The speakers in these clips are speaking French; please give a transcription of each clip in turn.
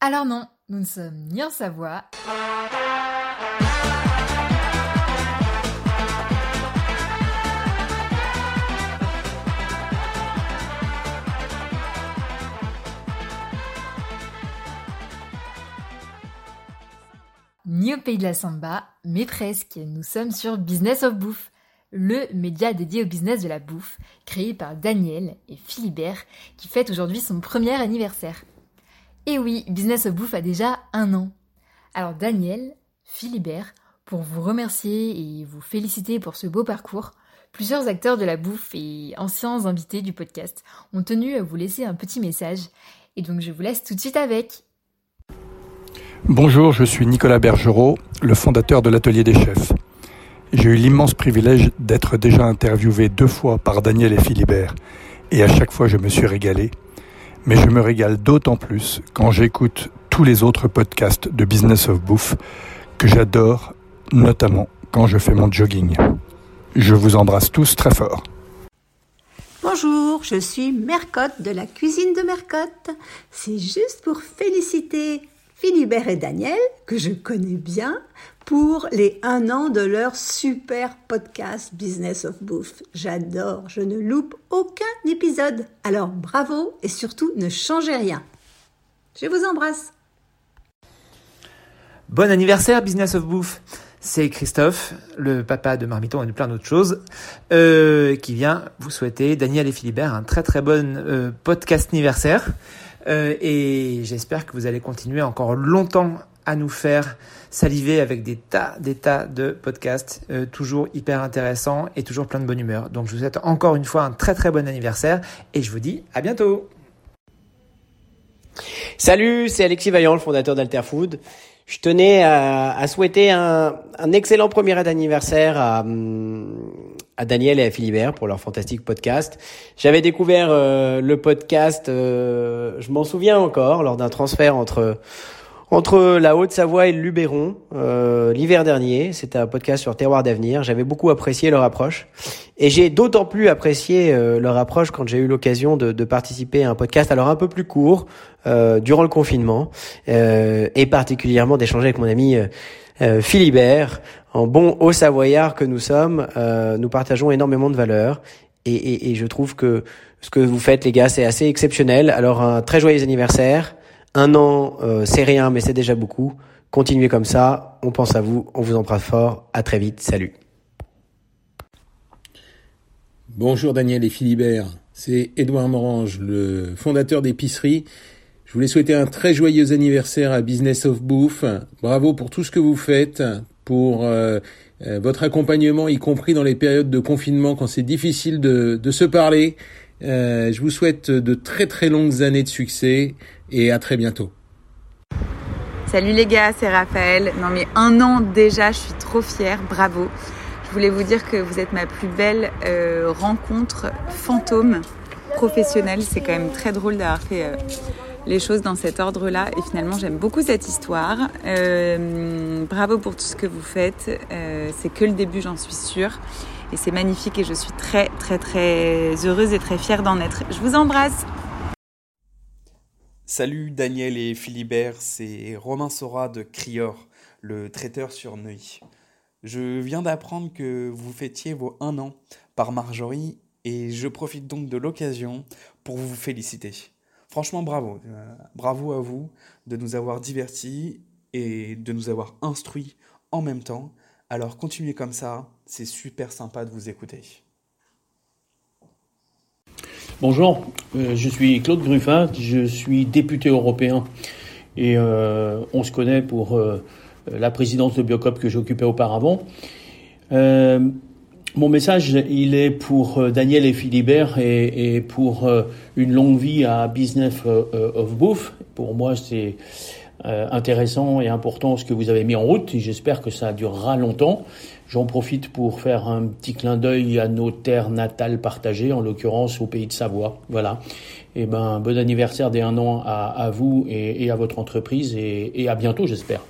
Alors non, nous ne sommes ni en Savoie. Ni au pays de la samba, mais presque. Nous sommes sur Business of Bouffe, le média dédié au business de la bouffe, créé par Daniel et Philibert, qui fête aujourd'hui son premier anniversaire. Et oui, Business of Bouffe a déjà un an. Alors Daniel, Philibert, pour vous remercier et vous féliciter pour ce beau parcours, plusieurs acteurs de la bouffe et anciens invités du podcast ont tenu à vous laisser un petit message. Et donc je vous laisse tout de suite avec. Bonjour, je suis Nicolas Bergerot, le fondateur de l'Atelier des Chefs. J'ai eu l'immense privilège d'être déjà interviewé deux fois par Daniel et Philibert, et à chaque fois je me suis régalé. Mais je me régale d'autant plus quand j'écoute tous les autres podcasts de Business of Bouffe que j'adore, notamment quand je fais mon jogging. Je vous embrasse tous très fort. Bonjour, je suis Mercotte de la cuisine de Mercotte. C'est juste pour féliciter Philibert et Daniel, que je connais bien, pour les un an de leur super podcast Business of Bouffe. J'adore, je ne loupe aucun épisode. Alors bravo et surtout ne changez rien. Je vous embrasse. Bon anniversaire Business of Bouffe. C'est Christophe, le papa de Marmiton et de plein d'autres choses, euh, qui vient vous souhaiter, Daniel et Philibert, un très très bon euh, podcast anniversaire. Euh, et j'espère que vous allez continuer encore longtemps à nous faire saliver avec des tas, des tas de podcasts euh, toujours hyper intéressants et toujours plein de bonne humeur. Donc je vous souhaite encore une fois un très très bon anniversaire et je vous dis à bientôt. Salut, c'est Alexis Vaillant, le fondateur d'Alterfood. Je tenais à, à souhaiter un, un, excellent premier anniversaire à, à, Daniel et à Philibert pour leur fantastique podcast. J'avais découvert euh, le podcast, euh, je m'en souviens encore, lors d'un transfert entre entre la Haute-Savoie et le Luberon euh, l'hiver dernier. C'était un podcast sur Terroir d'avenir. J'avais beaucoup apprécié leur approche. Et j'ai d'autant plus apprécié euh, leur approche quand j'ai eu l'occasion de, de, participer à un podcast alors un peu plus court euh, durant le confinement euh, et particulièrement d'échanger avec mon ami euh, Philibert. En bon haut savoyard que nous sommes, nous partageons énormément de valeurs et, et, je trouve que ce que vous faites les gars c'est assez exceptionnel. Alors un très joyeux anniversaire. Un an, euh, c'est rien, mais c'est déjà beaucoup. Continuez comme ça. On pense à vous. On vous embrasse fort. À très vite. Salut. Bonjour Daniel et Philibert. C'est Édouard Morange, le fondateur d'épicerie. Je voulais souhaiter un très joyeux anniversaire à Business of Bouffe. Bravo pour tout ce que vous faites, pour euh, euh, votre accompagnement, y compris dans les périodes de confinement quand c'est difficile de, de, se parler. Euh, je vous souhaite de très très longues années de succès et à très bientôt. Salut les gars, c'est Raphaël. Non mais un an déjà, je suis trop fière, bravo. Je voulais vous dire que vous êtes ma plus belle euh, rencontre fantôme professionnelle. C'est quand même très drôle d'avoir fait euh, les choses dans cet ordre-là. Et finalement, j'aime beaucoup cette histoire. Euh, bravo pour tout ce que vous faites. c'est que le début, j'en suis sûre. Et c'est magnifique et je suis très très très heureuse et très fière d'en être. Je vous embrasse. Salut Daniel et Philibert, c'est Romain Sora de Crior, le traiteur sur Neuilly. Je viens d'apprendre que vous fêtiez vos un an par Marjorie et je profite donc de l'occasion pour vous féliciter. Franchement, bravo. Euh, bravo à vous de nous avoir divertis et de nous avoir instruits en même temps. Alors continuez comme ça, c'est super sympa de vous écouter. Bonjour, euh, je suis Claude Gruffat, je suis député européen et euh, on se connaît pour la présidence de Biocop que j'occupais auparavant. Mon message, il est pour Daniel et Philibert et, pour une longue vie à Business of Bouffe. Pour moi, c'est intéressant et important ce que vous avez mis en route et j'espère que ça durera longtemps. J'en profite pour faire un petit clin d'œil à nos terres natales partagées, en l'occurrence au pays de Savoie. Voilà. Et eh ben, bon anniversaire des un an à, vous et, à votre entreprise et, et à bientôt, j'espère.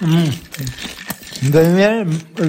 Mmh. Daniel, euh,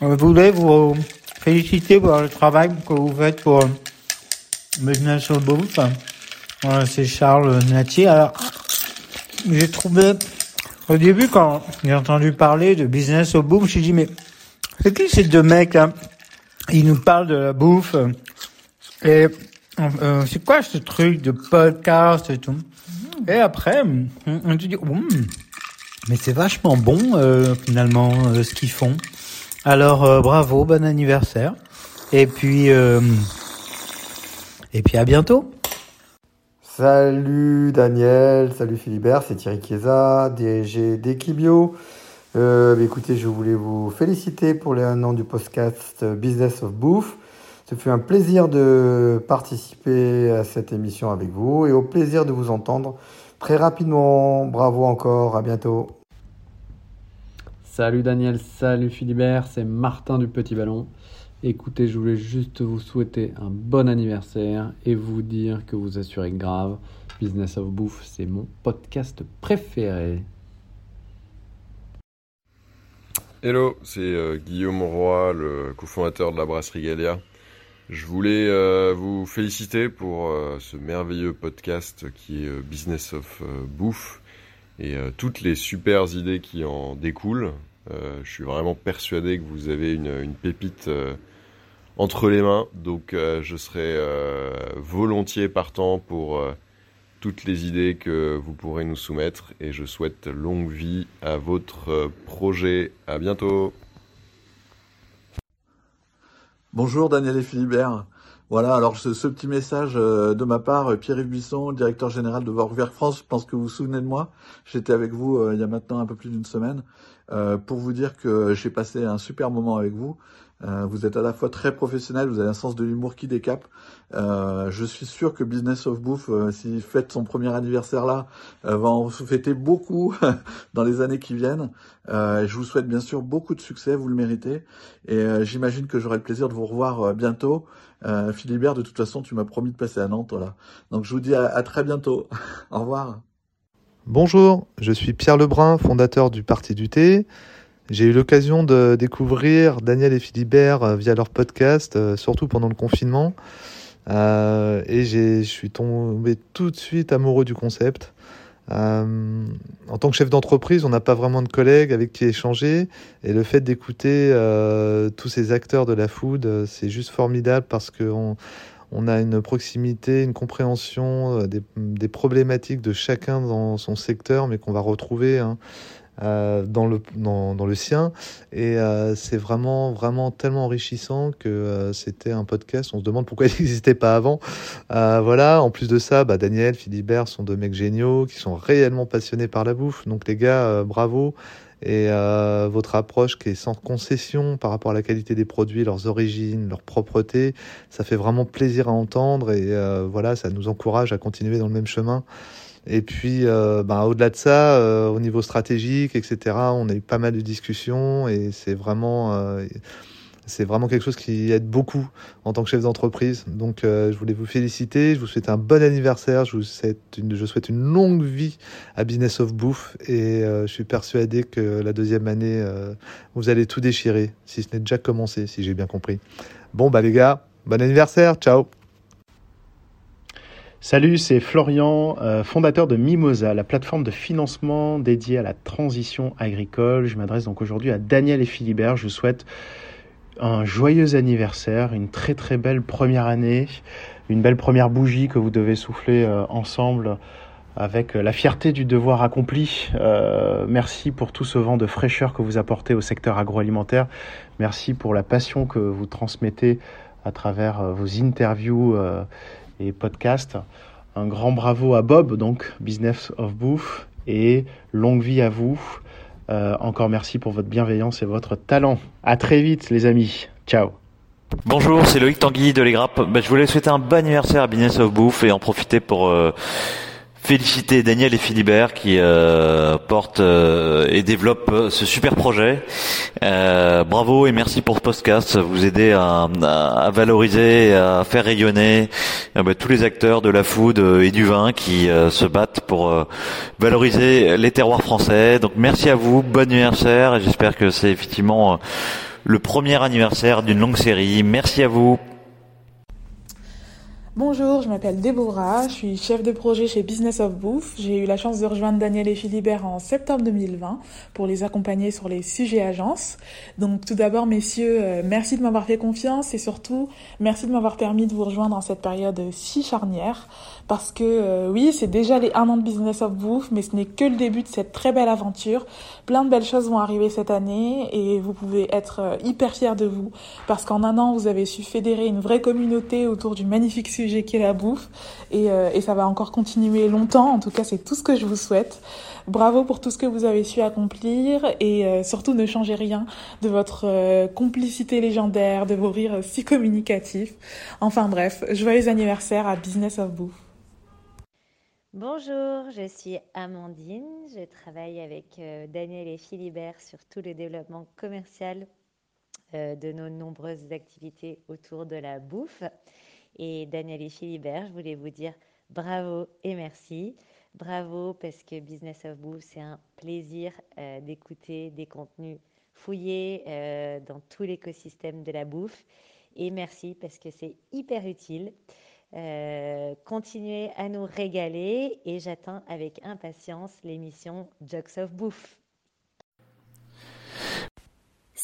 je voulais vous féliciter pour le travail que vous faites pour Business of Bouffe. Voilà, c'est Charles Natier. Alors, j'ai trouvé, au début, quand j'ai entendu parler de Business of Bouffe, j'ai dit, mais c'est qui ces deux mecs là Ils nous parlent de la bouffe. Et euh, c'est quoi ce truc de podcast et tout? Et après, on, on te dit, Hum, mais c'est vachement bon euh, finalement euh, ce qu'ils font. Alors euh, bravo, bon anniversaire. Et puis euh, et puis à bientôt. Salut Daniel, salut Philibert, c'est Thierry Chiesa, DG d'Equibio. Euh, bah, écoutez, je voulais vous féliciter pour les un an du podcast Business of Bouffe. Ce fut un plaisir de participer à cette émission avec vous et au plaisir de vous entendre très rapidement. Bravo encore, à bientôt. Salut Daniel, salut Philibert, c'est Martin du Petit Ballon. Écoutez, je voulais juste vous souhaiter un bon anniversaire et vous dire que vous assurez grave. Business of Bouffe, c'est mon podcast préféré. Hello, c'est euh, Guillaume Roy, le cofondateur de la brasserie Galia. Je voulais euh, vous féliciter pour euh, ce merveilleux podcast qui est euh, Business of Bouffe et toutes les super idées qui en découlent. Je suis vraiment persuadé que vous avez une, une pépite entre les mains, donc je serai volontiers partant pour toutes les idées que vous pourrez nous soumettre et je souhaite longue vie à votre projet. À bientôt. Bonjour Daniel et Philibert. Voilà, alors ce, petit message euh, de ma part, euh, Pierre-Yves Buisson, directeur général de Vorwerk France, je pense que vous vous souvenez de moi. J'étais avec vous euh, il y a maintenant un peu plus d'une semaine pour vous dire que j'ai passé un super moment avec vous. Euh, vous êtes à la fois très professionnel, vous avez un sens de l'humour qui décape. Euh, je suis sûr que Business of Bouffe, euh, s'il fête son premier anniversaire là, va en fêter beaucoup dans les années qui viennent. Je vous souhaite bien sûr beaucoup de succès, vous le méritez. Et j'imagine que j'aurai le plaisir de vous revoir bientôt. Philibert, de toute façon, tu m'as promis de passer à Nantes, voilà. Donc je vous dis à très bientôt. Au revoir. Bonjour, je suis Pierre Lebrun, fondateur du Parti du Thé. J'ai eu l'occasion de découvrir Daniel et Philibert euh, via leur podcast, euh, surtout pendant le confinement. Euh, et je suis tombé tout de suite amoureux du concept. En tant que chef d'entreprise, on n'a pas vraiment de collègues avec qui échanger. Et le fait d'écouter tous ces acteurs de la food, c'est juste formidable parce qu'on on a une proximité, une compréhension des, des problématiques de chacun dans son secteur, mais qu'on va retrouver hein, euh, dans, le, dans, dans le sien. Et euh, c'est vraiment, vraiment tellement enrichissant que euh, c'était un podcast. On se demande pourquoi il n'existait pas avant. Voilà. En plus de ça, bah, Daniel, Philibert sont deux mecs géniaux qui sont réellement passionnés par la bouffe. Donc les gars, bravo. Et votre approche qui est sans concession par rapport à la qualité des produits, leurs origines, leur propreté, ça fait vraiment plaisir à entendre et voilà, ça nous encourage à continuer dans le même chemin. Et puis, euh, ben, au-delà de ça, euh, au niveau stratégique, etc., on a eu pas mal de discussions et c'est vraiment, euh, vraiment quelque chose qui aide beaucoup en tant que chef d'entreprise. Donc, euh, je voulais vous féliciter, je vous souhaite un bon anniversaire, je vous souhaite une, je souhaite une longue vie à Business of Bouffe et je suis persuadé que la deuxième année, vous allez tout déchirer, si ce n'est déjà commencé, si j'ai bien compris. Bon, bah les gars, bon anniversaire, ciao Salut, c'est Florian, euh, fondateur de Mimosa, la plateforme de financement dédiée à la transition agricole. Je m'adresse donc aujourd'hui à Daniel et Philibert. Je vous souhaite un joyeux anniversaire, une très très belle première année, une belle première bougie que vous devez souffler euh, ensemble avec la fierté du devoir accompli. Euh, merci pour tout ce vent de fraîcheur que vous apportez au secteur agroalimentaire. Merci pour la passion que vous transmettez à travers euh, vos interviews euh, et podcasts. Un grand bravo à Bob, donc Business of Bouffe, et longue vie à vous. Euh, encore merci pour votre bienveillance et votre talent. À très vite, les amis. Ciao. Bonjour, c'est Loïc Tanguy de Les Grappes. Bah, je voulais souhaiter un bon anniversaire à Business of Bouffe et en profiter pour euh, féliciter Daniel et Philibert qui euh, portent euh, et développent euh, ce super projet. Euh, bravo et merci pour ce podcast. Vous aidez à, à- valoriser, à faire rayonner euh, bah, tous les acteurs de la food euh, et du vin qui se battent pour valoriser les terroirs français. Donc merci à vous, bon anniversaire et j'espère que c'est effectivement le premier anniversaire d'une longue série. Merci à vous. Bonjour, je m'appelle Déborah, je suis chef de projet chez Business of Bouffe. J'ai eu la chance de rejoindre Daniel et Philibert en septembre 2020 pour les accompagner sur les sujets agences. Donc tout d'abord, messieurs, euh, merci de m'avoir fait confiance et surtout, merci de m'avoir permis de vous rejoindre en cette période si charnière parce que euh, oui, c'est déjà les un an de Business of Bouffe, mais ce n'est que le début de cette très belle aventure. Plein de belles choses vont arriver cette année et vous pouvez être euh, hyper fiers de vous parce qu'en un an, vous avez su fédérer une vraie communauté autour du magnifique sujet qui est la bouffe et, euh, et ça va encore continuer longtemps. En tout cas, c'est tout ce que je vous souhaite. Bravo pour tout ce que vous avez su accomplir et surtout ne changez rien de votre complicité légendaire, de vos rires si communicatifs. Enfin bref, joyeux anniversaire à Business of Bouffe. Bonjour, je suis Amandine. Je travaille avec euh, Daniel et Philibert sur tout le développement commercial euh, de nos nombreuses activités autour de la bouffe. Et Daniel et Philibert, je voulais vous dire bravo et merci. Bravo parce que Business of Bouffe, c'est un plaisir euh, d'écouter des contenus fouillés dans tout l'écosystème de la bouffe. Et merci parce que c'est hyper utile. Euh, continuez à nous régaler et j'attends avec impatience l'émission Jokes of Bouffe.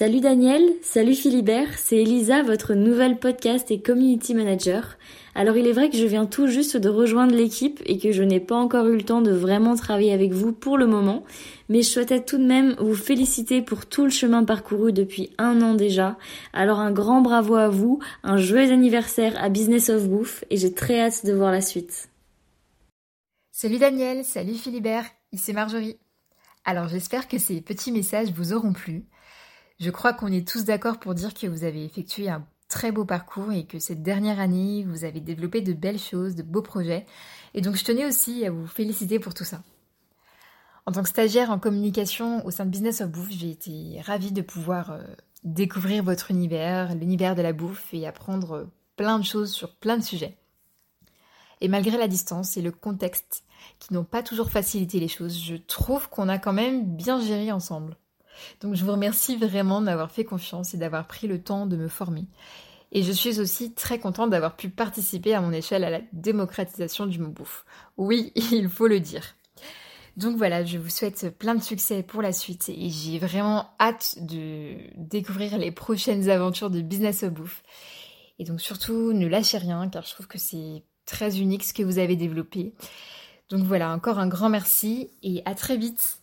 Salut Daniel, salut Philibert, c'est Elisa, votre nouvelle podcast et community manager. Alors il est vrai que je viens tout juste de rejoindre l'équipe et que je n'ai pas encore eu le temps de vraiment travailler avec vous pour le moment, mais je souhaitais tout de même vous féliciter pour tout le chemin parcouru depuis un an déjà. Alors un grand bravo à vous, un joyeux anniversaire à Business of Bouffe et j'ai très hâte de voir la suite. Salut Daniel, salut Philibert, ici Marjorie. Alors j'espère que ces petits messages vous auront plu. Je crois qu'on est tous d'accord pour dire que vous avez effectué un très beau parcours et que cette dernière année, vous avez développé de belles choses, de beaux projets. Et donc je tenais aussi à vous féliciter pour tout ça. En tant que stagiaire en communication au sein de Business of Bouffe, j'ai été ravie de pouvoir euh, découvrir votre univers, l'univers de la bouffe et apprendre euh, plein de choses sur plein de sujets. Et malgré la distance et le contexte qui n'ont pas toujours facilité les choses, je trouve qu'on a quand même bien géré ensemble. Donc je vous remercie vraiment d'avoir fait confiance et d'avoir pris le temps de me former. Et je suis aussi très contente d'avoir pu participer à mon échelle à la démocratisation du mot bouffe. Oui, il faut le dire. Donc voilà, je vous souhaite plein de succès pour la suite et j'ai vraiment hâte de découvrir les prochaines aventures de Business of Bouffe. Et donc surtout, ne lâchez rien car je trouve que c'est très unique ce que vous avez développé. Donc voilà, encore un grand merci et à très vite